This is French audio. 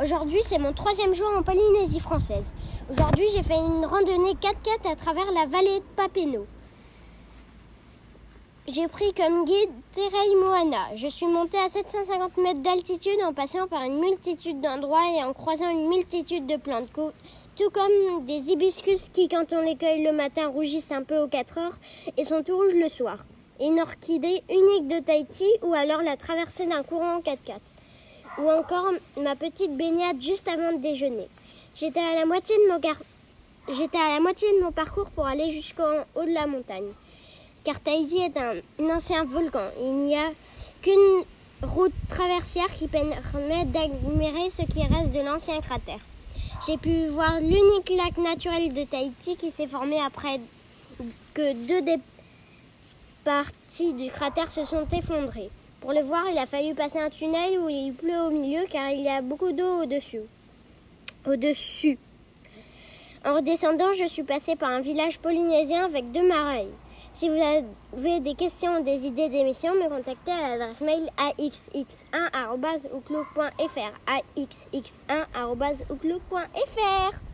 Aujourd'hui, c'est mon troisième jour en Polynésie française. Aujourd'hui, j'ai fait une randonnée 4x4 à travers la vallée de Papineau. J'ai pris comme guide Terei Moana. Je suis montée à 750 mètres d'altitude en passant par une multitude d'endroits et en croisant une multitude de plantes, tout comme des hibiscus qui, quand on les cueille le matin, rougissent un peu aux 4 heures et sont tout rouges le soir. Une orchidée unique de Tahiti ou alors la traversée d'un courant en 4x4 ou encore ma petite baignade juste avant de déjeuner. J'étais à la moitié de mon J'étais à la moitié de mon parcours pour aller jusqu'en haut de la montagne. Car Tahiti est un, ancien volcan. Il n'y a qu'une route traversière qui permet d'admirer ce qui reste de l'ancien cratère. J'ai pu voir l'unique lac naturel de Tahiti qui s'est formé après que deux des parties du cratère se sont effondrées. Pour le voir, il a fallu passer un tunnel où il pleut au milieu car il y a beaucoup d'eau au-dessus. Au-dessus. En redescendant, je suis passé par un village polynésien avec deux marais. Si vous avez des questions ou des idées d'émissions, me contactez à l'adresse mail axx1.outlook.fr axx1.outlook.fr